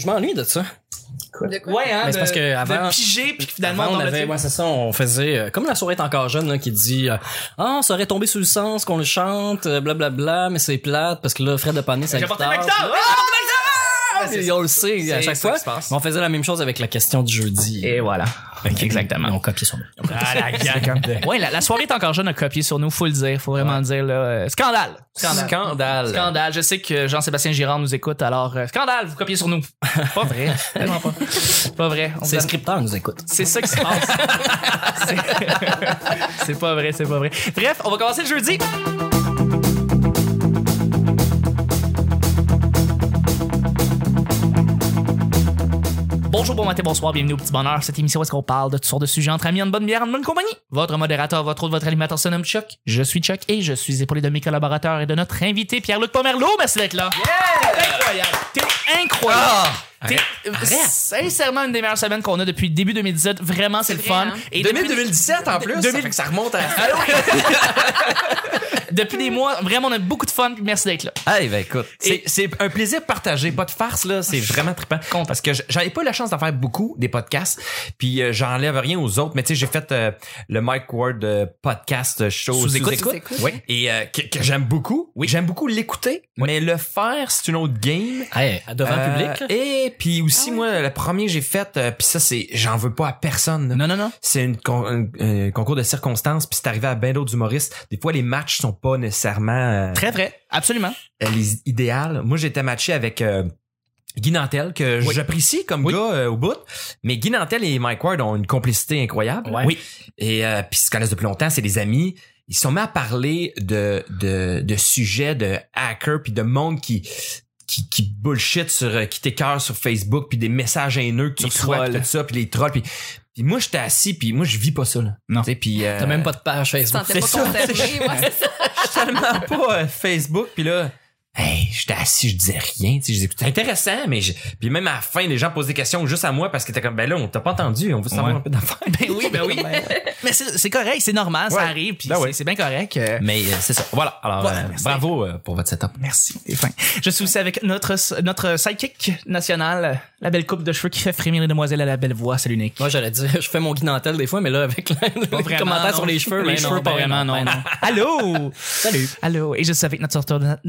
Je m'ennuie de ça. De quoi? Ouais, hein, Mais c'est de, parce que avant- de piger, puis que finalement, Avant, on avait, ouais, c'est ça, on faisait, euh, comme la soirée est encore jeune, là, qui dit, euh, ah, on serait tombé sous le sens qu'on le chante, euh, blablabla, mais c'est plate, parce que là, Fred a pané sa J'ai apporté ma Et on le sait à c'est chaque fois. Mais on faisait la même chose avec la question du jeudi. Et voilà. Exactement. Ont copié sur nous. Ah, la gang. Ouais, la, la soirée est encore jeune à copier sur nous, faut le dire, faut vraiment le dire là. Scandale. Scandale. Scandale. Scandale. Je sais que Jean-Sébastien Girard nous écoute, alors euh, scandale, vous copiez sur nous. Pas vrai, vraiment pas. Pas vrai. On Ces vous a- scripteurs nous écoutent. C'est ça qui se passe. C'est- c'est pas vrai, c'est pas vrai. Bref, on va commencer le jeudi. Bonjour, bon matin, bonsoir, bienvenue au Petit Bonheur. Cette émission où est-ce qu'on parle de toutes sortes de sujets entre amis, en bonne bière, en bonne compagnie. Votre modérateur, votre autre, votre animateur se nomme Chuck. Je suis Chuck et je suis épaulé de mes collaborateurs et de notre invité Pierre-Luc Pomerleau. Merci d'être là. T'es incroyable. T'es incroyable. T'es euh, sincèrement une des meilleures semaines qu'on a depuis début 2017. Vraiment, c'est le vrai, fun. hein? Et 2000, depuis- 2017 en plus. 2000 Ça fait que ça remonte à. depuis des mois, vraiment, on a beaucoup de fun. Merci d'être là. Ah, ben écoute, c'est Et- c'est un plaisir partagé, pas de farce là, c'est vraiment trippant parce que j'avais pas eu la chance d'en faire beaucoup des podcasts, puis euh, j'enlève rien aux autres, mais tu sais j'ai fait euh, le Mike Ward euh, podcast show Sous écoute. Sous-Écoute. Oui. et euh, que, que j'aime beaucoup. Oui, j'aime beaucoup l'écouter, mais le faire c'est une autre game. Hey, devant le Euh, public, là. Et puis aussi Ah moi le premier que j'ai fait, euh, puis ça c'est j'en veux pas à personne. là. Non, non, non. C'est une con- un, un concours de circonstances, puis c'est arrivé à ben d'autres humoristes. Des fois, les matchs sont pas nécessairement euh, Très vrai. Absolument. euh, les idéales. Moi, j'étais matché avec euh, Guy Nantel, que Oui. j'apprécie comme Oui. gars euh, au bout. Mais Guy Nantel et Mike Ward ont une complicité incroyable. Ouais. Oui. Et euh, puis ils se connaissent depuis longtemps, c'est des amis. Ils sont mis à parler de, de, de sujets de hackers puis de monde qui qui, qui bullshit sur euh, qui t'écœure sur Facebook puis des messages haineux que tu Les reçois puis tout ça puis les trolls puis puis moi j'étais assis puis moi je vis pas ça là. Non. Tu puis euh, T'as même pas de page Facebook. c'est ça, concerné, ouais, c'est ça. je suis tellement pas euh, Facebook puis là hey j'étais assis je disais rien tu sais je disais c'est intéressant mais je... puis même à la fin les gens posent des questions juste à moi parce que t'es comme ben là on t'a pas entendu on veut savoir Ouais. un peu d'affaires Ben oui, ben oui. Mais c'est c'est correct, c'est normal, ça arrive, puis Ben c'est oui. bien correct. euh, mais euh, c'est ça voilà alors Voilà, euh, bravo euh, pour votre setup Merci, t'es fin. Je suis aussi avec notre, notre sidekick national, la belle coupe de cheveux qui fait frémir les demoiselles à la belle voix. Salut Nick. Moi, j'allais dire, je fais mon guinantel des fois, mais là, avec la- le Pas vraiment, commentaire non. sur les cheveux, les ben cheveux, non, pas ben vraiment, non, ben non. Allô! Salut. Allô! Et je suis avec notre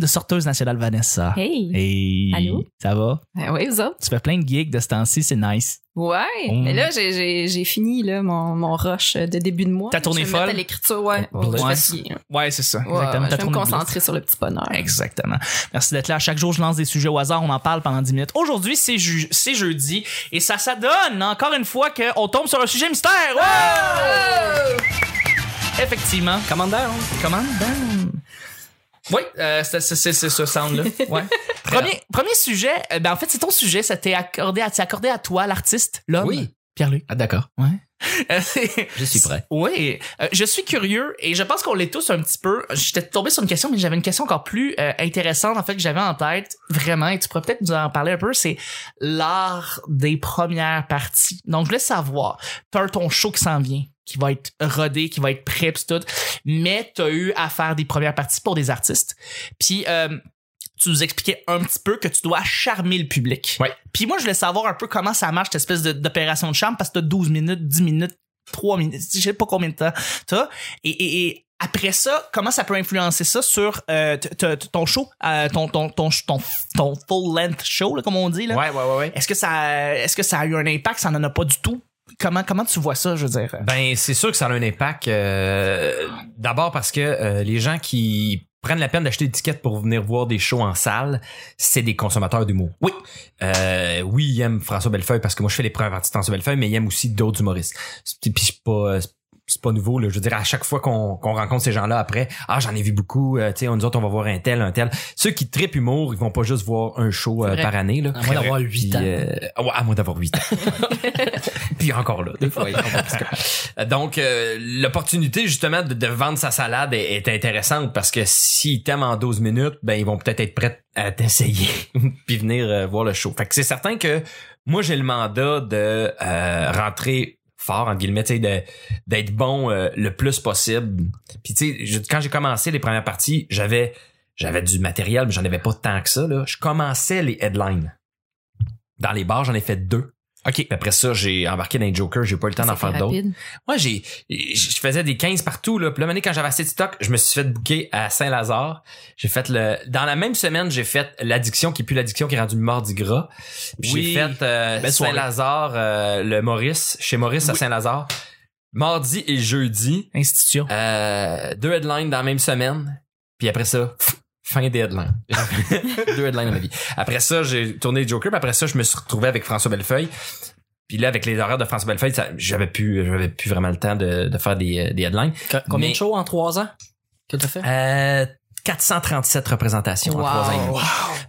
sorteuse, nationale Vanessa. Hey. Hey! Allô? Ça va? Ben oui, vous autres. Tu fais plein de gigs de ce temps-ci, c'est nice. Ouais. Oh. Mais là, j'ai, j'ai, j'ai fini, là, mon, mon rush de début de mois. Ta tournée Je vais me mettre folle? à l'écriture, ouais. Suis Ouais. fatiguée. Ouais, c'est ça. Ouais, Exactement. je vais me concentrer sur le petit bonheur. Exactement. Merci d'être là. Chaque jour, je lance des sujets au hasard. On en parle pendant 10 minutes. Aujourd'hui, c'est, ju- c'est jeudi. Et ça, ça donne, encore une fois, qu'on tombe sur un sujet mystère. Ouais! Effectivement. Commandeur. Comment? Oui, euh, c'est, c'est, c'est, c'est ce sound-là. Ouais. premier, premier sujet, euh, ben en fait, c'est ton sujet. Ça t'est accordé accordé à toi, l'artiste, l'homme. Oui. Pierre-Luc. Ah, d'accord. Ouais. Euh, Je suis prêt. Oui, euh, je suis curieux et je pense qu'on l'est tous un petit peu. J'étais tombé sur une question, mais j'avais une question encore plus euh, intéressante en fait que j'avais en tête vraiment. Et tu pourrais peut-être nous en parler un peu. C'est l'art des premières parties. Donc je voulais savoir, t'as ton show qui s'en vient, qui va être rodé, qui va être prêt pis tout, mais t'as eu à faire des premières parties pour des artistes. Puis euh, tu nous expliquais un petit peu que tu dois charmer le public. Ouais. Puis moi, je voulais savoir un peu comment ça marche, cette espèce d'opération de charme, parce que t'as 12 minutes, 10 minutes, 3 minutes, je sais pas combien de temps t'as. Et, et, et après ça, comment ça peut influencer ça sur euh, ton show, euh, ton, ton, ton, ton, ton full length show, là, comme on dit. Là? ouais ouais ouais ouais Est-ce que ça est-ce que ça a eu un impact? Ça n'en a pas du tout? Comment, comment tu vois ça, je veux dire? Ben, c'est sûr que ça a un impact. euh, D'abord parce que euh, les gens qui prennent la peine d'acheter des tickets pour venir voir des shows en salle, c'est des consommateurs d'humour. Oui. Euh, oui, ils aiment François Bellefeuille parce que moi je fais les premières parties de François Bellefeuille, mais ils aiment aussi d'autres humoristes. Puis c'est pas c'est pas nouveau là. Je veux dire à chaque fois qu'on rencontre ces gens-là après, ah j'en ai vu beaucoup. euh, tu sais, on nous autres on va voir un tel, un tel. Ceux qui tripent humour, ils vont pas juste voir un show euh, par année là. À moins d'avoir Puis, 8 ans. euh, ouais, à moins d'avoir 8 ans. Puis encore là, des fois. ils sont Donc, euh, l'opportunité justement de, de vendre sa salade est, est intéressante parce que s'ils t'aiment en 12 minutes, ben ils vont peut-être être prêts à t'essayer puis venir euh, voir le show. Fait que c'est certain que moi j'ai le mandat de euh, rentrer fort entre guillemets, d'être bon euh, le plus possible. Puis tu sais, quand j'ai commencé les premières parties, j'avais j'avais du matériel, mais j'en avais pas tant que ça là. Je commençais les headlines. Dans les bars, j'en ai fait deux. OK. Puis après ça, j'ai embarqué dans les Joker, j'ai pas eu le temps d'en faire d'autres. Moi, j'ai, je faisais des 15 partout, là. Puis là, maintenant, quand j'avais assez de stock, je me suis fait booker à Saint-Lazare. J'ai fait le, dans la même semaine, j'ai fait l'addiction, qui est plus l'addiction, qui est rendue mardi gras. Puis Oui. J'ai fait, euh. Saint-Lazare, euh, le Maurice, chez Maurice à. Saint-Lazare. Mardi et jeudi, Institution. euh, deux headlines dans la même semaine. Puis après ça, fin des headlines. deux headlines dans ma vie. Après ça, j'ai tourné Joker. Puis après ça, je me suis retrouvé avec François Bellefeuille. Puis là, avec les horaires de François Bellefeuille, j'avais plus, j'avais plus vraiment le temps de, de faire des, euh, des headlines. Co- Combien Mais- de shows en trois ans que t'as fait? Euh, 437 représentations en Wow. trois ans demi.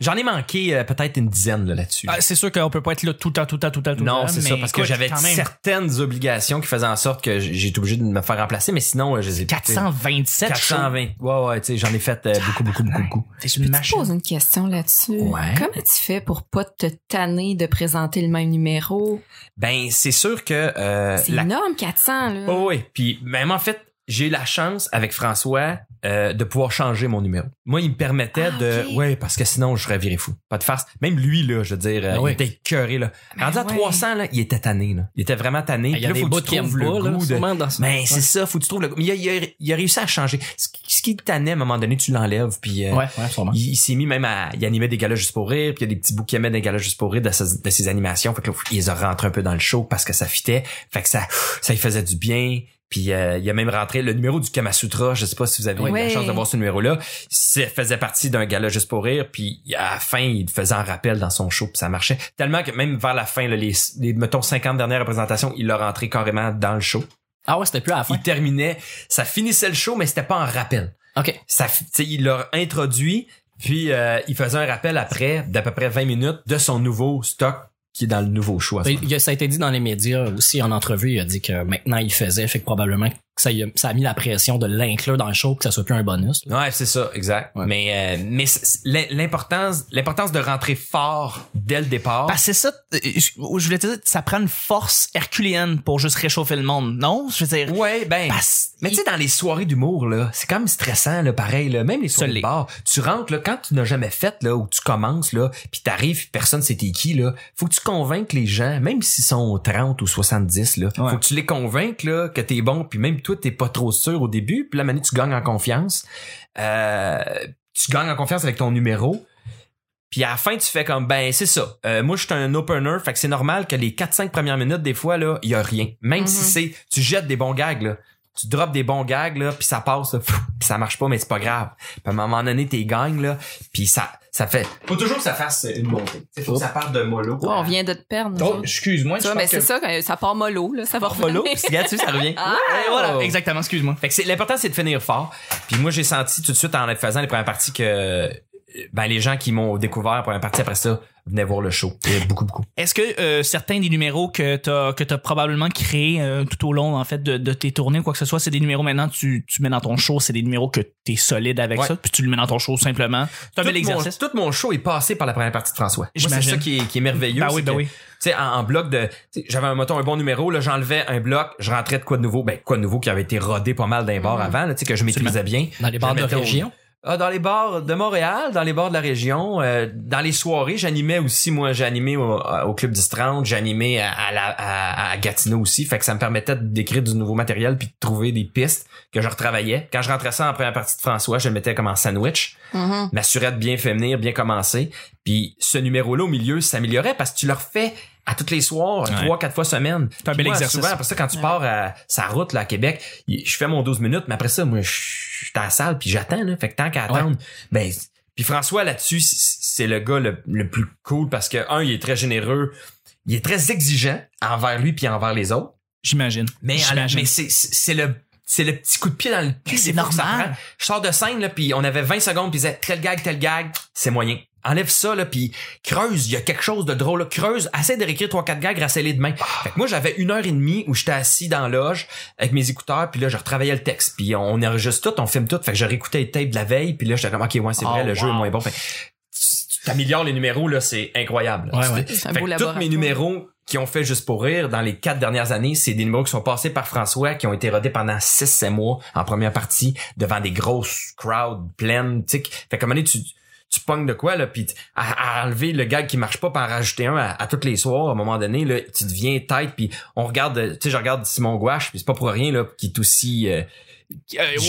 J'en ai manqué euh, peut-être une dizaine là, là-dessus. Ah, c'est sûr qu'on peut pas être là tout le temps, tout le temps, tout le temps, tout le temps. non, c'est ça, parce que j'avais certaines obligations qui faisaient en sorte que j'ai été obligé de me faire remplacer, mais sinon, euh, je les ai 427 shows. 420. Ouais, ouais, tu sais, j'en ai fait euh, beaucoup, beaucoup, beaucoup, beaucoup. T'es Je te poser une question là-dessus? Ouais. Comment tu fais pour pas te tanner de présenter le même numéro? Ben, c'est sûr que euh, C'est la énorme, 400, là. Oh oui, puis même en fait, j'ai eu la chance avec François euh, de pouvoir changer mon numéro. Moi, il me permettait Ah, de ok. ouais parce que sinon je serais viré fou. Pas de farce. Même lui là, je veux dire, euh, Ah oui. il était écœuré là. Ben Rendu à ouais. 300 là, il était tanné là. Il était vraiment tanné. Il y a là, des faut bouts que tu qui aiment trouves le pas, là, goût de sûrement dans ça. Ben, c'est ça, faut que tu trouves le goût. Mais il a, il a- il a réussi à changer. Ce, qui- qui tannait à un moment donné, tu l'enlèves puis euh, Ouais, ouais, sûrement. il, il s'est mis même à il animait des galas juste pour rire puis il y a des petits bouts qu'il aimait des galas juste pour rire de ses, de ses animations fait que là, il les a rentrés un peu dans le show parce que ça fitait fait que ça ça lui faisait du bien puis euh, il a même rentré le numéro du Kamasutra je sais pas si vous avez eu la chance de voir ce numéro là ça faisait partie d'un gala juste pour rire. Puis à la fin il faisait un rappel dans son show puis ça marchait. Tellement que même vers la fin là, les, les mettons 50 dernières représentations il l'a rentré carrément dans le show. Ah ouais, c'était plus à la fin? il terminait ça finissait le show mais c'était pas en rappel. OK. ça, fi- tu sais, il l'a introduit, puis euh, il faisait un rappel après d'à peu près 20 minutes de son nouveau stock qui est dans le nouveau ce Ben, ça a été dit dans les médias aussi en entrevue. Il a dit que maintenant il faisait, fait que probablement que ça, y a, ça a mis la pression de l'inclure dans le show, que ça soit plus un bonus. là. Ouais, c'est ça, exact. Ouais. Mais euh, mais l'importance l'importance de rentrer fort dès le départ. Parce que c'est ça, euh, je voulais te dire, ça prend une force herculéenne pour juste réchauffer le monde, non? Je veux dire, Ouais, ben. parce- Mais tu sais, dans les soirées d'humour, là, c'est quand même stressant, là, pareil, là. Même les soirées de bar. Tu rentres, là, quand tu n'as jamais fait, là, ou tu commences, là, puis t'arrives, puis personne sait t'es qui, là. Faut que tu convainques les gens, même s'ils sont 30 ou 70, là. Ouais. Faut que tu les convainques, là, que t'es bon, puis même toi, t'es pas trop sûr au début, puis là, maintenant, tu gagnes en confiance. Euh, tu gagnes en confiance avec ton numéro. Puis à la fin, tu fais comme ben c'est ça. Euh, moi, je suis un opener, fait que c'est normal que les 4-5 premières minutes, des fois, là, il y a rien. Même si Mhm. c'est. Tu jettes des bons gags, là. Tu drops des bons gags, là, puis ça passe, là, puis ça marche pas, mais c'est pas grave. Puis à un moment donné, t'es gagnes, là, puis ça, ça fait. Faut toujours que ça fasse une montée. Faut que ça parte de mollo. Ouais, on vient de te perdre. Oh, excuse-moi, Ça, mais pense c'est que- ça, quand ça part mollo, là, ça va revenir. Mollo, puis regarde, tu sais, ça revient. Ah, Ouais, voilà, exactement, excuse-moi. Fait que c'est l'important c'est de finir fort. Puis moi j'ai senti tout de suite en faisant les premières parties que ben les gens qui m'ont découvert la première partie après ça venaient voir le show. Il y a beaucoup beaucoup. Est-ce que euh, certains des numéros que t'as que t'as probablement créés euh, tout au long en fait de, de tes tournées ou quoi que ce soit, c'est des numéros maintenant que tu tu mets dans ton show, c'est des numéros que t'es solide avec Ouais. ça, puis tu le mets dans ton show simplement. C'est un Tout bel exercice. Mon, tout mon show est passé par la première partie de François. C'est J'imagine. ça qui est, qui est merveilleux. Ben oui, c'est ben que, oui. Tu sais, en, en bloc de, tu j'avais un moton, un bon numéro, là, j'enlevais un bloc, je rentrais de quoi de nouveau, ben, quoi de nouveau qui avait été rodé pas mal d'un bord Mhm. avant, là, tu sais, que je maîtrisais bien. Dans les bars de au- région? Ah, dans les bars de Montréal, dans les bars de la région, euh, dans les soirées, j'animais aussi, moi, j'ai animé au, au Club 10-30, j'animais à, à, la- à, à Gatineau aussi, fait que ça me permettait d'écrire du nouveau matériel puis de trouver des pistes que je retravaillais. Quand je rentrais ça en première partie de François, je le mettais comme en sandwich, Mhm. m'assurais de bien fait venir, bien commencer. Puis ce numéro-là au milieu s'améliorait parce que tu le refais à toutes les soirs, trois, quatre fois semaine. C'est un bel moi, exercice. Souvent, après ça, quand tu pars à sa route là, à Québec, je fais mon 12 minutes, mais après ça, moi, je suis à la salle puis j'attends. Là. Fait que tant qu'à attendre, ben... Puis François, là-dessus, c'est le gars le, le plus cool parce que, un, il est très généreux, il est très exigeant envers lui puis envers les autres. J'imagine. Mais, mais c'est, le c'est le petit coup de pied dans le cul. c'est normal. Je sors de scène là, puis on avait 20 secondes, puis il disait tel gag, tel gag, c'est moyen. Enlève ça là, puis creuse. Il y a quelque chose de drôle. Là. Creuse. Essaie de réécrire trois quatre gags, rassemble-les demain. Fait que moi j'avais une heure et demie où j'étais assis dans la loge avec mes écouteurs, puis là je retravaillais le texte, puis on enregistre tout, on filme tout. Fait que je réécoutais les tapes de la veille, puis là j'étais comme ok ouais c'est vrai, Oh, le jeu est moins bon. Fait que tu tu t'améliores les numéros là, c'est incroyable. Ouais, Fait que tous mes numéros qui ont fait juste pour rire dans les quatre dernières années, c'est des numéros qui sont passés par François, qui ont été rodés pendant 6-7 mois en première partie devant des grosses crowds pleines. Tu sais, fait comme tu, tu pognes de quoi là puis à, enlever le gag qui marche pas par rajouter un à, à tous les soirs à un moment donné là tu deviens tête puis on regarde tu sais je regarde Simon Gouache puis c'est pas pour rien là qui est aussi euh,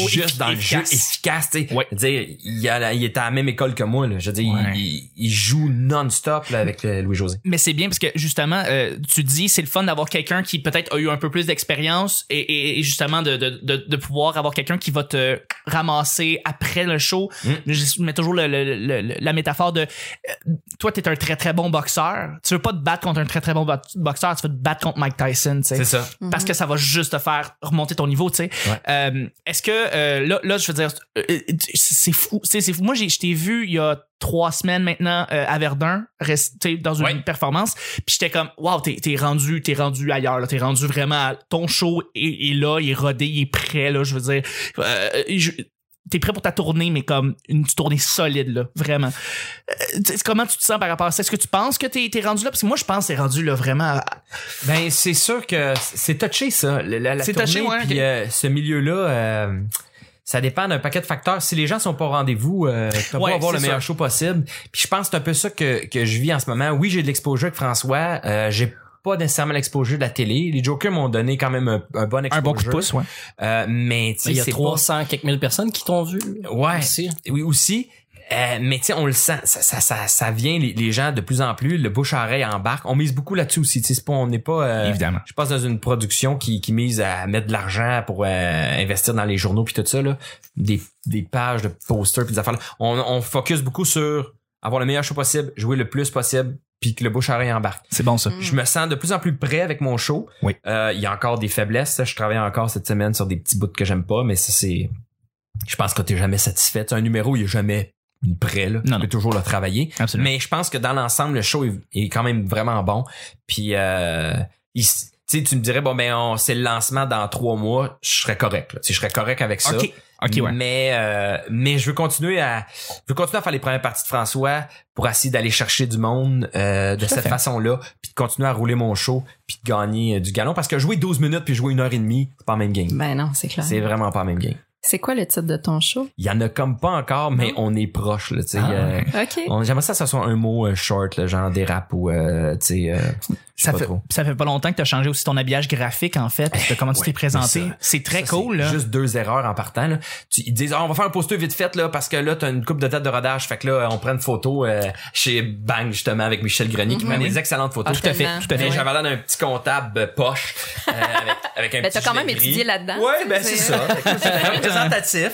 juste dans le jeu efficace. efficace tu sais Ouais. Je veux dire il, a la- il était à la même école que moi là je veux dire Ouais. il, joue non-stop là, avec euh, Louis José Mais c'est bien parce que justement, euh, tu dis c'est le fun d'avoir quelqu'un qui peut-être a eu un peu plus d'expérience et, et- et justement de, de, de, de pouvoir avoir quelqu'un qui va te ramasser après le show. Mm. Je mets toujours le, le- le- le- la métaphore de euh, toi t'es un très très bon boxeur. Tu veux pas te battre contre un très très bon bo- boxeur, tu veux te battre contre Mike Tyson. tu sais. c'est ça parce que ça va juste te faire remonter ton niveau, tu sais. Ouais. Euh, Est-ce que euh, là, là, je veux dire, euh, euh, c'est fou, c'est c'est fou. Moi, j'ai- je t'ai vu il y a trois semaines maintenant euh, à Verdun, rester dans une Ouais. performance, puis j'étais comme, waouh, t'es t'es rendu, t'es rendu ailleurs, t'es rendu vraiment, à- ton show est, est là, il est rodé, il est prêt, là, je veux dire. Euh, je- T'es prêt pour ta tournée, mais comme une tournée solide, là, vraiment. Euh, tu comment tu te sens par rapport à ça? Est-ce que tu penses que t'es t'es rendu là? Parce que moi, je pense que t'es rendu là vraiment. à- Ben c'est sûr que c'est touché ça. La, la, C'est tournée, touché, ouais, puis euh, ce milieu-là, euh, ça dépend d'un paquet de facteurs. Si les gens sont pas au rendez-vous, t'as Ouais, pas avoir le meilleur ça. show possible. Puis je pense que c'est un peu ça que, que je vis en ce moment. Oui, j'ai de l'exposure avec François. J'ai pas nécessairement l'exposure de la télé. Les Jokers m'ont donné quand même un, un bon exposure. Un bon coup de pouce, ouais. Euh, mais tu sais, Il y a c'est 300 quelques mille personnes qui t'ont vu. pas... Ouais. Oui, aussi. Euh, mais tu sais, on le sent, ça, ça, ça, ça vient les, les gens de plus en plus, le bouche à oreille embarque. On mise beaucoup là-dessus aussi. Tu sais, c'est pas, on n'est pas. euh, Évidemment. Je passe dans une production qui, qui mise à mettre de l'argent pour euh, investir dans les journaux puis tout ça là, des, des pages de posters puis des affaires. là. On, on focus beaucoup sur avoir le meilleur show possible, jouer le plus possible puis que le bouche à oreille embarque. C'est bon, ça. Je me sens de plus en plus prêt avec mon show. Oui. Euh, il y a encore des faiblesses. Je travaille encore cette semaine sur des petits bouts que j'aime pas, mais ça c'est. Je pense que t'es jamais satisfait. Un numéro, il est jamais prêt là. Non, tu peux toujours le travailler. Absolument. Mais je pense que dans l'ensemble, le show est, est quand même vraiment bon. Puis euh, il tu sais, tu me dirais bon ben on c'est le lancement dans trois mois, je serais correct. Là. Je serais correct avec ça. Ouais. Mais euh, mais je veux continuer à je veux continuer à faire les premières parties de François pour essayer d'aller chercher du monde euh, de cette façon-là, puis de continuer à rouler mon show, puis de gagner euh, du galon parce que jouer 12 minutes puis jouer une heure et demie, c'est pas la même game. Ben non, c'est clair. C'est vraiment pas la même game. C'est quoi le titre de ton show? Il y en a comme pas encore, mais on est proche là, tu sais. Ah, euh, J'aimerais ça que ça soit un mot euh, short, là, genre des rap ou euh, tu sais. Ça fait, trop. ça fait pas longtemps que tu as changé aussi ton habillage graphique, en fait, de comment tu Ouais, t'es présenté. C'est très Ça, cool, c'est là. Juste deux erreurs en partant. Là. Tu, ils disent ah, on va faire un poster vite fait là parce que là t'as une coupe de tête de rodage. Fait que là on prend une photo euh, chez Bang justement avec Michel Grenier qui Mhm. prend Oui. des excellentes photos. Ah, tout à fait, tout à fait. J'avais l'air d'un petit comptable euh, poche euh, avec, avec un Ben, petit t'as quand même gris. étudié là-dedans. Ouais, ben c'est ça. Fait que C'est représentatif.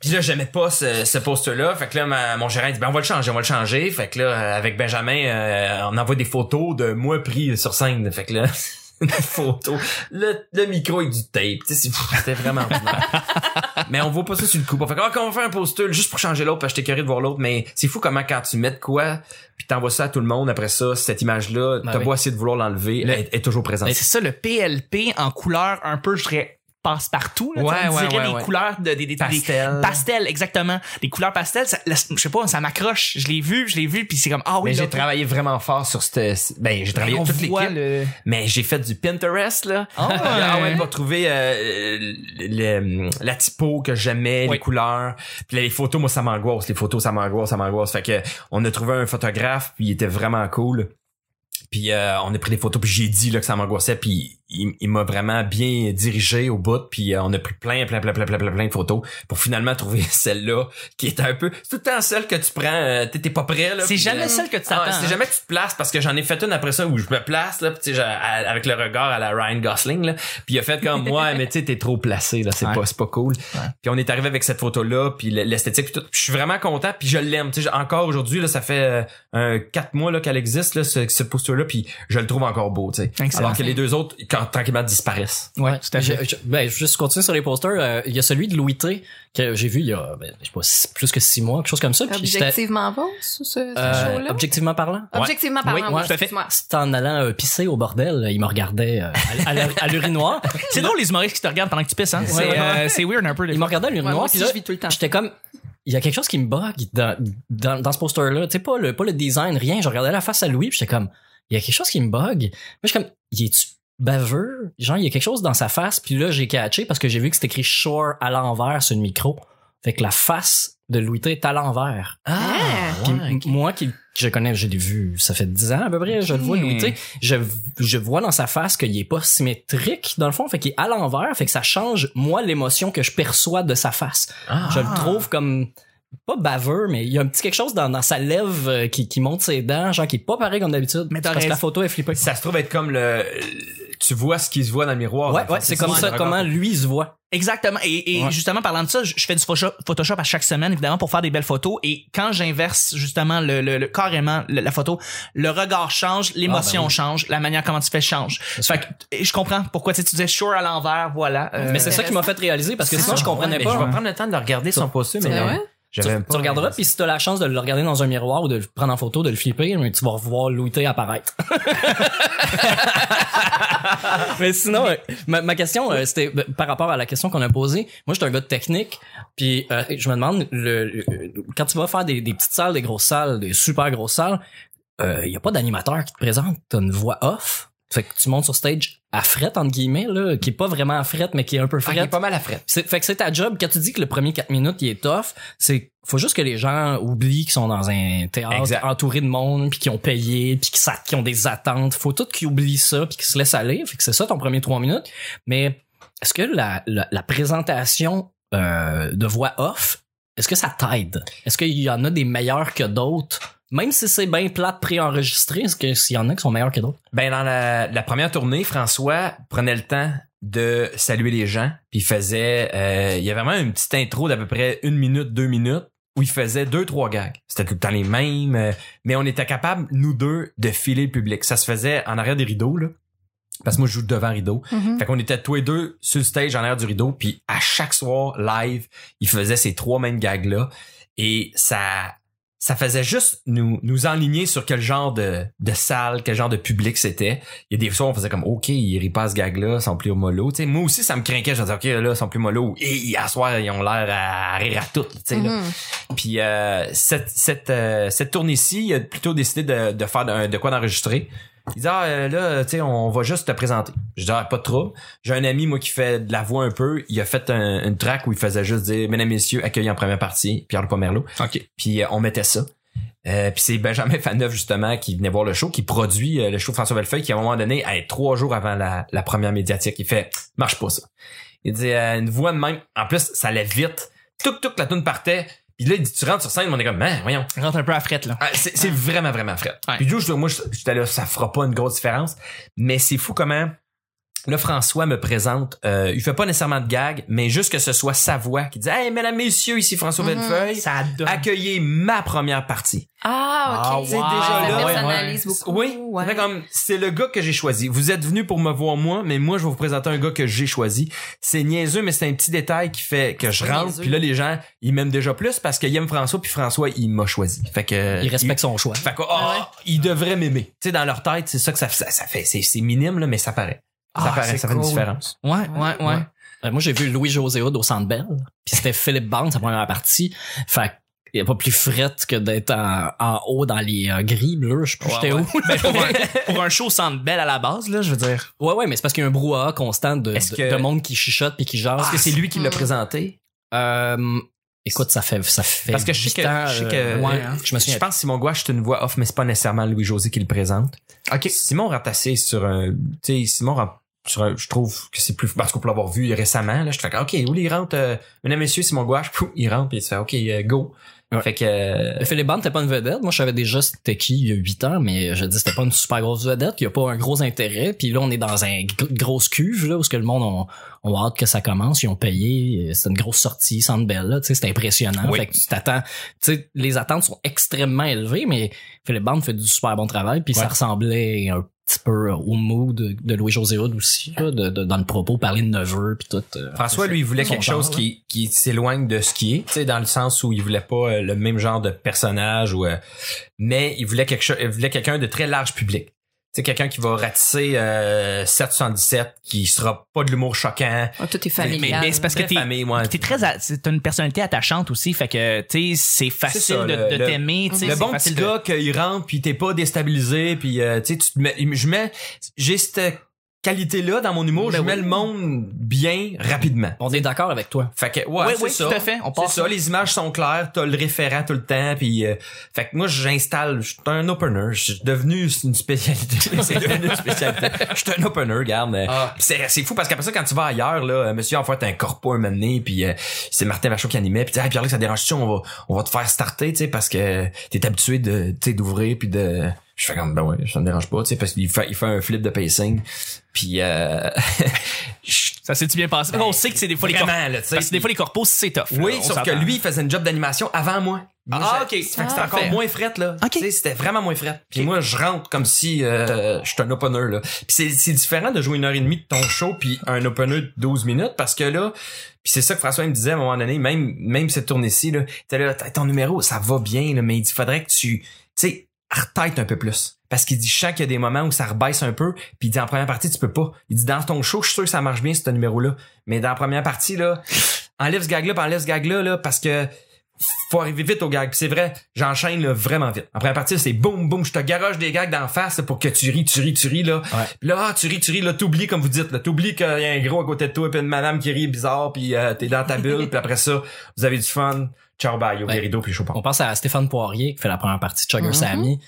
Puis là, j'aimais pas ce, ce poster-là. Fait que là, ma- mon gérant dit, ben, on va le changer, on va le changer. Fait que là, avec Benjamin, euh, on envoie des photos de moi pris sur scène. Fait que là, une photo. Le, le micro avec du tape. C'était vraiment ordinaire. Mais on voit pas ça sur le coup. On fait que, ah, on va faire un poster juste pour changer l'autre parce que j'étais curieux de voir l'autre. Mais c'est fou comment quand tu mets de quoi, puis t'envoies ça à tout le monde après ça, cette image-là, Ben t'as oui. beau essayer de vouloir l'enlever, Le- elle est- est toujours présente. Ben, c'est ça, le PLP en couleur un peu, je dirais, passe partout. Là, Ouais, tu sais, on ouais, dirait ouais, des couleurs de, des, des, des- Pastel. pastel, exactement. Les couleurs pastel, ça, là, je sais pas, ça m'accroche. Je l'ai vu, je l'ai vu, puis c'est comme, ah oui, mais j'ai travaillé vraiment fort sur cette ben j'ai travaillé toute l'équipe le... mais j'ai fait du Pinterest là Ah ouais. ah ouais pour trouver euh, le- la typo que j'aimais les couleurs puis là, les photos moi ça m'angoisse les photos ça m'angoisse ça m'angoisse fait que on a trouvé un photographe puis il était vraiment cool puis euh, on a pris des photos puis j'ai dit là que ça m'angoissait puis il, il m'a vraiment bien dirigé au bout puis euh, on a pris plein plein plein plein plein plein plein de photos pour finalement trouver celle-là qui est un peu c'est tout le temps celle que tu prends euh, t'es pas prêt là C'est jamais euh, celle que tu ah, t'attends. c'est hein. jamais que tu te places parce que j'en ai fait une après ça où je me place là, tu sais, avec le regard à la Ryan Gosling là, puis il a fait comme moi mais tu sais t'es trop placé là, c'est Ouais. pas c'est pas cool. Puis on est arrivé avec cette photo là, puis l'esthétique tout. Je suis vraiment content puis je l'aime, tu sais encore aujourd'hui là, ça fait euh, quatre mois là qu'elle existe là ce, ce poster là puis je le trouve encore beau, tu sais. Alors que les deux autres quand tranquillement disparaissent. Ouais, tout à fait. Je- je- ben, je vais juste continuer sur les posters. Euh, Il y a celui de Louis T que j'ai vu il y a, ben, je sais pas, six- plus que six mois, quelque chose comme ça. Objectivement bon, ce, ce euh, show-là? objectivement parlant? Objectivement parlant, Oui, oui, tout à fait. excuse-moi. C'était en allant euh, pisser au bordel. Il me regardait euh, à, à l'ur- à l'urinoir. C'est drôle les humoristes qui te regardent pendant que tu pisses, hein. C'est ouais, euh, c'est weird un peu. Il me regardait à Ouais, moi l'urinoir. aussi, puis là, je vis tout le temps. J'étais comme, il y a quelque chose qui me bug dans, dans, dans ce poster-là. Tu sais, pas le, pas le design, rien. Je regardais la face à Louis, puis j'étais comme, il y a quelque chose qui me bug. Moi, je suis comme, il est-tu baveux? Genre, il y a quelque chose dans sa face, puis là, j'ai catché parce que j'ai vu que c'était écrit Shore à l'envers sur le micro. Fait que la face de Louis T est à l'envers. Ah, Puis ouais, ok. moi qui je connais, j'ai vu, ça fait 10 ans à peu près, je le vois, Louis T. Je, je vois dans sa face qu'il est pas symétrique, dans le fond, fait qu'il est à l'envers, fait que ça change, moi, l'émotion que je perçois de sa face. Ah. Je le trouve comme, pas baveux, mais il y a un petit quelque chose dans, dans sa lèvre euh, qui, qui monte ses dents, genre qui est pas pareil comme d'habitude. Mais parce que la photo est flippée. Ça se trouve être comme le, tu vois ce qui se voit dans le miroir. Ouais, ouais, c'est comme ça, comment lui se voit. Exactement. Et, et Ouais. justement, parlant de ça, je fais du Photoshop, à chaque semaine, évidemment, pour faire des belles photos. Et quand j'inverse justement le, le, le- carrément le- la photo, le regard change, l'émotion Ah, ben oui. change, la manière comment tu fais change. C'est Fait que, je comprends pourquoi tu sais, tu disais sure à l'envers, voilà. Euh, mais c'est ça qui m'a fait réaliser parce que sinon je comprenais Ouais, mais pas. Je vais prendre le temps de le regarder son poster, mais? Tu, regarderas, puis si t'as la chance de le regarder dans un miroir ou de le prendre en photo, de le flipper, mais tu vas revoir Louis T apparaître. mais sinon, euh, ma, ma question, euh, c'était ben, par rapport à la question qu'on a posée. Moi, je suis un gars de technique, puis euh, je me demande, le, quand tu vas faire des, des petites salles, des grosses salles, des super grosses salles, il y a pas d'animateur qui te présente, t'as une voix off? Fait que tu montes sur stage à fret, entre guillemets, là, qui est pas vraiment à fret, mais qui est un peu Ah, il fret. est pas mal à fret. C'est, fait que c'est ta job. Quand tu dis que le premier 4 minutes, il est tough, c'est, faut juste que les gens oublient qu'ils sont dans un théâtre Exact. entouré de monde, puis qu'ils ont payé, puis qu'ils, ont des attentes. Faut tout qu'ils oublient ça, puis qu'ils se laissent aller. Fait que c'est ça ton premier 3 minutes. Mais est-ce que la, la, la présentation euh, de voix off, est-ce que ça t'aide? Est-ce qu'il y en a des meilleurs que d'autres? Même si c'est bien plate préenregistré, est-ce que s'il y en a qui sont meilleurs que d'autres? Ben dans la, la première tournée, François prenait le temps de saluer les gens, puis il faisait, euh, il y avait vraiment une petite intro d'à peu près une minute, deux minutes, où il faisait deux, trois gags. C'était tout le temps les mêmes, euh, mais on était capable, nous deux, de filer le public. Ça se faisait en arrière des rideaux, là. Parce que moi, je joue devant rideau. Mhm. Fait qu'on était tous les deux sur le stage en arrière du rideau, puis à chaque soir, live, il faisait ces trois mêmes gags-là. Et ça, ça faisait juste nous, nous enligner sur quel genre de, de salle, quel genre de public c'était. Il y a des fois, on faisait comme, OK, il pas ce gag-là, ils sont plus mollo. Tu sais, moi aussi, ça me craquait. Je disais, OK, là, ils sont plus mollo. Et à soir, ils ont l'air à rire à tout. Là. Mhm. Puis euh, cette cette euh, cette tournée-ci, il a plutôt décidé de, de faire de, de quoi d'enregistrer. Il dit ah euh, là tu sais on va juste te présenter. Je dis ah, pas de trouble. J'ai un ami moi qui fait de la voix un peu, il a fait un, une track où il faisait juste dire mesdames messieurs accueillis en première partie Pierre Pomerleau. OK. Puis euh, on mettait ça. Euh, puis c'est Benjamin Faneuf justement qui venait voir le show, qui produit euh, le show de François Bellefeuille, qui à un moment donné, hey, trois jours avant la, la première médiatique, il fait marche pas ça. Il dit euh, une voix de même. En plus, ça allait vite. Tout tout la tune partait. Puis là, il dit tu rentres sur scène, on est comme man, voyons. Rentre un peu à frette, là. Ah, c'est c'est vraiment, vraiment frais. Ouais. Puis du coup, je- moi, je- j'étais là, ça fera pas une grosse différence. Mais c'est fou comment, là, François me présente, euh, il fait pas nécessairement de gag, mais juste que ce soit sa voix qui dit, hey, mesdames, messieurs, ici François. Bellefeuille, Ça donne. accueillez ma première partie. Ah, Ah, ok. wow. C'est déjà Ça là. personnalise beaucoup. Oui, Ouais. comme c'est le gars que j'ai choisi. Vous êtes venu pour me voir moi, mais moi je vais vous présenter un gars que j'ai choisi. C'est niaiseux, mais c'est un petit détail qui fait que je rentre. Puis là les gens ils m'aiment déjà plus parce qu'ils aiment François puis François il m'a choisi. Fait que Il respecte son choix. Fait que oh, Ah ouais. ils devraient m'aimer. Tu sais dans leur tête c'est ça que ça, ça, ça fait. C'est c'est minime là, mais ça paraît. Ça Ah, c'est ça fait une différence. Ouais, ouais, ouais. Ouais. Euh, moi, j'ai vu Louis-José Hood au Centre Bell, puis c'était Philippe Bond, sa première partie. Fait il y a pas plus frette que d'être en, en haut dans les euh, gris bleus. Je sais pas Ouais, j'étais ouais. où. Ben, pour, un, pour un show centre belle à la base, là, je veux dire. Ouais, ouais, mais c'est parce qu'il y a un brouhaha constant de, Est-ce de- que- de monde qui chuchote puis qui jase. Est-ce que c'est lui qui l'a Mm. présenté? Euh, écoute, ça fait, ça fait. Parce que je sais que- je sais euh, que- ouais, hein. je me Je souviens. pense que Simon Gouache c'est une voix off, mais c'est pas nécessairement Louis-José qui le présente. OK. Simon rentre assez sur un, tu sais, Simon je trouve que c'est plus, parce qu'on peut l'avoir vu récemment, là, je fais, OK, où il rentre, euh, mesdames, messieurs, Simon Gouache, pouf, il rentre, puis il se fait, OK, euh, go. Ouais. Fait que, euh, Philippe t'es pas une vedette. Moi, je savais déjà c'était qui il y a 8 ans, mais je dis c'était pas une super grosse vedette. Il y a pas un gros intérêt. Puis là, on est dans un gr- grosse cuve, là, où ce que le monde ont, ont hâte que ça commence. Ils ont payé. C'est une grosse sortie, Centre Bell, là. Tu sais, c'est impressionnant. Oui. Fait que tu t'attends. Tu sais, les attentes sont extrêmement élevées, mais Philippe Bond fait du super bon travail. Puis ça ressemblait un petit peu au mood de, de Louis-José Hood aussi, là, de, de- dans le propos, parler de neveu, puis tout. euh, François, lui, il voulait quelque chose qui, qui s'éloigne de ce qui est, tu sais, dans le sens où il voulait pas euh, le même genre de personnage ou, euh, mais il voulait quelque chose, il voulait quelqu'un de très large public. Tu sais, quelqu'un qui va ratisser euh, 777, qui sera pas de l'humour choquant. Ah, tout est Mais, familial. mais c'est parce que t'es famille, moi. t'es très c'est une personnalité attachante aussi fait que tu sais c'est facile ça, de, le- de le- t'aimer tu sais le c'est bon petit de- gars qu'il rentre puis t'es pas déstabilisé puis euh, tu sais tu te mets je mets j'ai cette qualité-là dans mon humour, Ben je oui. mets le monde bien rapidement. On est d'accord avec toi. Fait que ouais, Oui, c'est oui, ça. tout à fait. On part C'est ça, les images sont claires, t'as le référent tout le temps, puis euh, fait que moi j'installe, je suis un opener, je suis devenu une spécialité, c'est devenu une spécialité. Je suis un opener, regarde. Ah. C'est c'est fou parce qu'après ça quand tu vas ailleurs là, euh, monsieur en fait un corpo un moment donné, puis euh, c'est Martin Vachon qui animait, puis tu hey, Pierre-Luc, ça dérange tu on va on va te faire starter, tu sais parce que t'es habitué de tu sais d'ouvrir puis de je fais comme ben ouais, ça me dérange pas, tu sais parce qu'il fait il fait un flip de pacing. Puis euh, Ça s'est-tu bien passé? on sait que c'est des fois les corpos. vraiment là, tu sais. Parce que des fois les corpos, c'est tough. là, Oui, sauf que lui, il faisait une job d'animation avant moi. Moi, Ah, ok. Fait que c'était Ah, encore moins fret, là. Ok. Tu sais, c'était vraiment moins fret. Puis moi, je rentre comme si euh, je suis un opener, là. Puis c'est, c'est différent de jouer une heure et demie de ton show puis un opener de 12 minutes parce que là, puis c'est ça que François il me disait à un moment donné, même même cette tournée-ci, là, t'es là, t'as- ton numéro, ça va bien, là, mais il dit, faudrait que tu, tu sais, retête un peu plus. Parce qu'il dit, je sens qu'il y a des moments où ça rebaisse un peu, puis il dit, en première partie, tu peux pas. Il dit, dans ton show, je suis sûr que ça marche bien, ce numéro-là. Mais dans la première partie, là, enlève ce gag-là, enlève ce gag-là, là, parce que faut arriver vite au gag. C'est vrai, j'enchaîne là, vraiment vite. En première partie, c'est boum, boum, je te garoche des gags d'en face là, pour que tu ris, tu ris, tu ris, là. Puis là, ah, tu ris, tu ris, là, t'oublies, comme vous dites, là, t'oublies qu'il y a un gros à côté de toi, puis une madame qui rit bizarre, puis euh, t'es dans ta bulle, puis après ça, vous avez du fun. Ciao, bye, au Ouais. rideau, puis je On pense à Stéphane Poirier qui fait la première partie de Sugar Mhm. Sammy.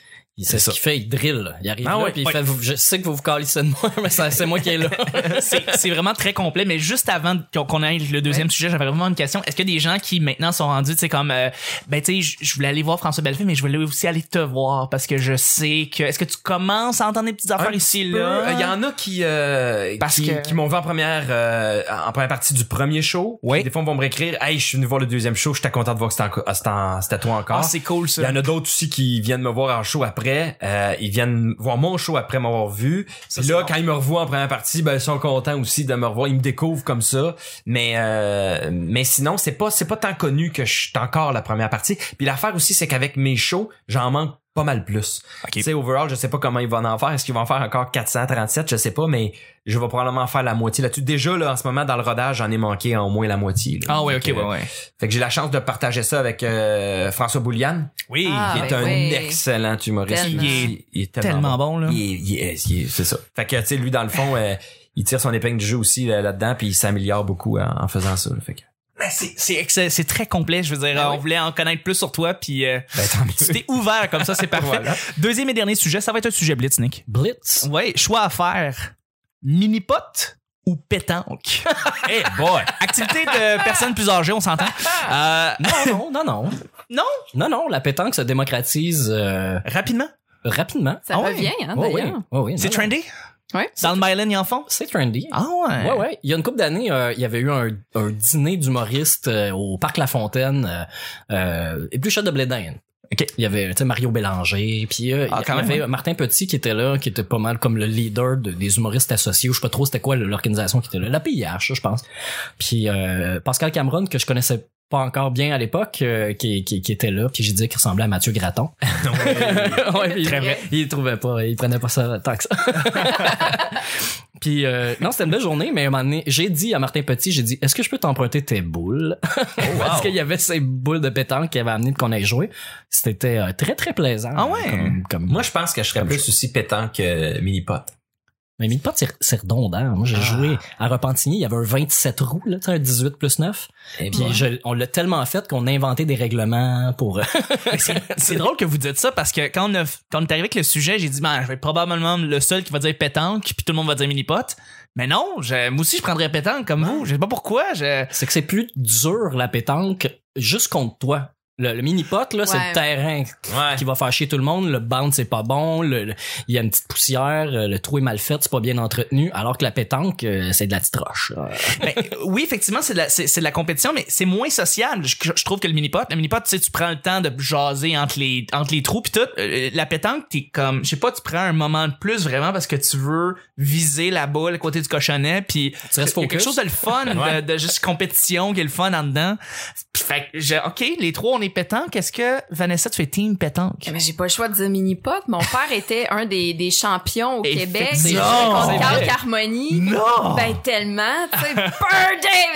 C'est ce ça. qu'il fait, il drill. Il arrive Ah là, ouais, puis il ouais. fait, je sais que vous vous calissez de moi, mais c'est moi qui est là. c'est vraiment très complet mais juste avant qu'on aille le deuxième sujet j'avais vraiment une question est-ce que des gens qui maintenant sont rendus tu sais comme euh, ben tu sais je- voulais aller voir François Bellefeuille mais je voulais aussi aller te voir parce que je sais que est-ce que tu commences à entendre des petites affaires Un ici peu. là? Euh, Il y en a qui euh, Parce qui, que- qui m'ont vu en première euh, en première partie du premier show. Oui. Des fois, ils vont me réécrire Hey, je suis venu voir le deuxième show, j'étais content de voir que c'était en- c'était toi encore. ah c'est cool Il y ça en a d'autres aussi qui viennent me voir en show après. Euh, ils viennent voir mon show après m'avoir vu. Puis là, quand ils me revoient en première partie, ben ils sont contents aussi de me revoir. Ils me découvrent comme ça. Mais euh, mais sinon, c'est pas c'est pas tant connu que je suis encore la première partie. Puis l'affaire aussi, c'est qu'avec mes shows, j'en manque pas mal plus. Ok. Tu sais, overall, je sais pas comment ils vont en faire. Est-ce qu'ils vont en faire encore 437? Je sais pas, mais je vais probablement faire la moitié là-dessus. Déjà, là, en ce moment, dans le rodage, j'en ai manqué en moins la moitié. là. ah ouais ok que- ouais ouais Fait que j'ai la chance de partager ça avec euh, François Bouliane, oui Ah, qui est ben un oui. excellent humoriste. Il, il est tellement bon là Il est- il est- il est- c'est ça. Fait que, tu sais, lui, dans le fond, euh, il tire son épingle du jeu aussi là-dedans, puis il s'améliore beaucoup en, en faisant ça. là. Fait que, c'est c'est excellent, c'est très complet je veux dire Ben on oui. voulait en connaître plus sur toi puis euh, ben, tu t'es ouvert comme ça c'est parfait Voilà. deuxième et dernier sujet ça va être un sujet blitz Nick Blitz. ouais choix à faire mini pot ou pétanque? Hey boy! Activité de personnes plus âgées, on s'entend. Euh, Non, non, non, non. non, Non, non, la pétanque se démocratise euh, rapidement? rapidement. Ça Ah ouais? revient, hein, Oh, oui. d'ailleurs. Oh, oui, C'est non. trendy? Ouais. Dans le Myland, ils en font? C'est trendy. Ah ouais. Ouais, ouais. Il y a une couple d'années, euh, il y avait eu un, un dîner d'humoristes euh, au Parc La Fontaine, euh, euh, épluchette de Blédin. Ok. Il y avait, tu sais, Mario Bélanger, puis euh, Ah, il y même, avait ouais. Martin Petit qui était là, qui était pas mal comme le leader de- des humoristes associés, ou je sais pas trop c'était quoi l'organisation qui était là, la PIH, je pense. Puis euh, Pascal Cameron, que je connaissais pas encore bien à l'époque, euh, qui, qui, qui était là, puis j'ai dit qu'il ressemblait à Mathieu Graton. ouais, puis Très il, vrai. il trouvait pas, il prenait pas ça tant que ça. Puis euh, non, c'était une belle journée, mais un moment donné, j'ai dit à Martin Petit, j'ai dit, est-ce que je peux t'emprunter tes boules? Parce qu'il y avait ces boules de pétanque qui avaient amené qu'on ait joué. C'était euh, très très plaisant. Ah ouais? Comme, comme... Moi, je pense que je serais plus aussi pétant que mini-pot. Mais Mini-Pot, c'est redondant. Moi, j'ai Ah. joué à Repentigny, il y avait un 27 roues, là, un 18 plus 9. Eh Puis je- on l'a tellement fait qu'on a inventé des règlements pour... euh, c'est- drôle que vous dites ça parce que quand on, a, quand on est arrivé avec le sujet, j'ai dit, ben, je vais être probablement le seul qui va dire pétanque, puis tout le monde va dire mini pot. Mais non, je- moi aussi, je prendrais pétanque comme vous. Je sais pas pourquoi. Je... c'est que c'est plus dur, la pétanque, juste contre toi. Le, le mini-pot, là, c'est le terrain Ouais. qui va faire chier tout le monde. Le bounce, c'est pas bon. Le- le- Il y a une petite poussière. euh, Le trou est mal fait. C'est pas bien entretenu. Alors que la pétanque, euh, c'est de la petite roche. Euh, Ben, oui, effectivement, c'est de, la- c'est, c'est de la compétition, mais c'est moins social. Je, je trouve que le mini-pot, le mini-pot, tu sais, tu prends le temps de jaser entre les, entre les trous pis tout. Euh, la pétanque, t'es comme, je sais pas, tu prends un moment de plus vraiment parce que tu veux viser la boule à côté du cochonnet puis Tu restes il y a quelque focus. chose de le fun, Ouais. de, de juste compétition qui est le fun en dedans. Fait que, j'ai- ok, les trois, on est les pétanques? Est-ce que Vanessa, tu fais team pétanque? Mais j'ai pas le choix de dire mini pot. Mon père était un des, des champions au Québec. Contre Carl. Carmoni. Non! Ben tellement, tu sais, birthday,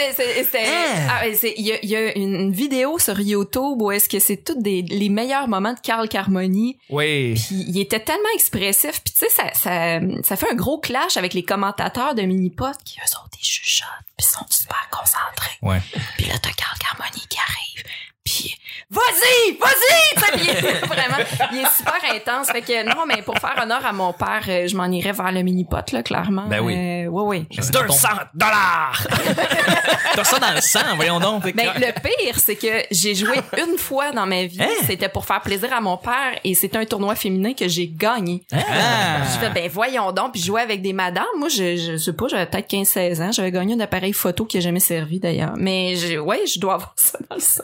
Hein? ah, il y a, une, vidéo sur YouTube où est-ce que c'est tous des, les meilleurs moments de Carl Carmoni. Oui. Puis il était tellement expressif. Puis tu sais, ça, ça, ça fait un gros clash avec les commentateurs de Minipot qui eux autres, ils chuchotent. Puis sont super concentrés. Ouais. Puis là, t'as Carl Carmoni qui arrive. Puis vas-y, vas-y! Puis vraiment, il est super intense. Fait que non, mais pour faire honneur à mon père, euh, je m'en irais vers le Minipot, là, clairement. Ben oui. Euh, oui, oui. 200 dollars! T'as ça dans le sang, voyons donc. Ben, le pire, c'est que j'ai joué une fois dans ma vie. Hein? C'était pour faire plaisir à mon père et c'était un tournoi féminin que j'ai gagné. Ah. Je fais, ben voyons donc, puis je jouais avec des madames. Moi, je, je sais pas, j'avais peut-être 15-16 ans. J'avais gagné un appareil photo qui a jamais servi d'ailleurs. Mais je, ouais, je dois avoir ça dans le sang.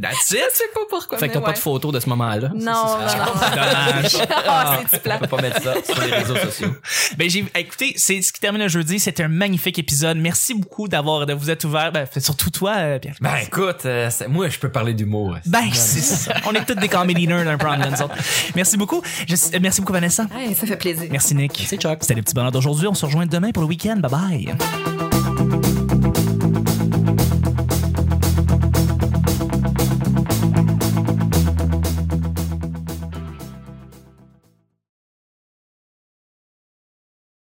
That's Je it? sais pas pourquoi. Fait que t'as mais pas ouais. de photo de ce moment-là. Non, non, non. Dommage. Ah, c'est plat. On peut pas mettre ça sur les réseaux sociaux. Ben j'ai écoutez, c'est ce qui termine le jeudi, c'était un magnifique épisode. Merci beaucoup d'avoir de vous être ouvert, ben surtout toi euh, Pierre. Ben écoute, euh, c'est- moi je peux parler d'humour. Ben, c'est ça. On est tous des comedy nerds un peu en nous autres. Merci beaucoup. Je- euh, merci beaucoup, Vanessa. Hey, ça fait plaisir. Merci, Nick. C'est Chuck. C'était le petit bonheur d'aujourd'hui. On se rejoint demain pour le week-end. Bye bye.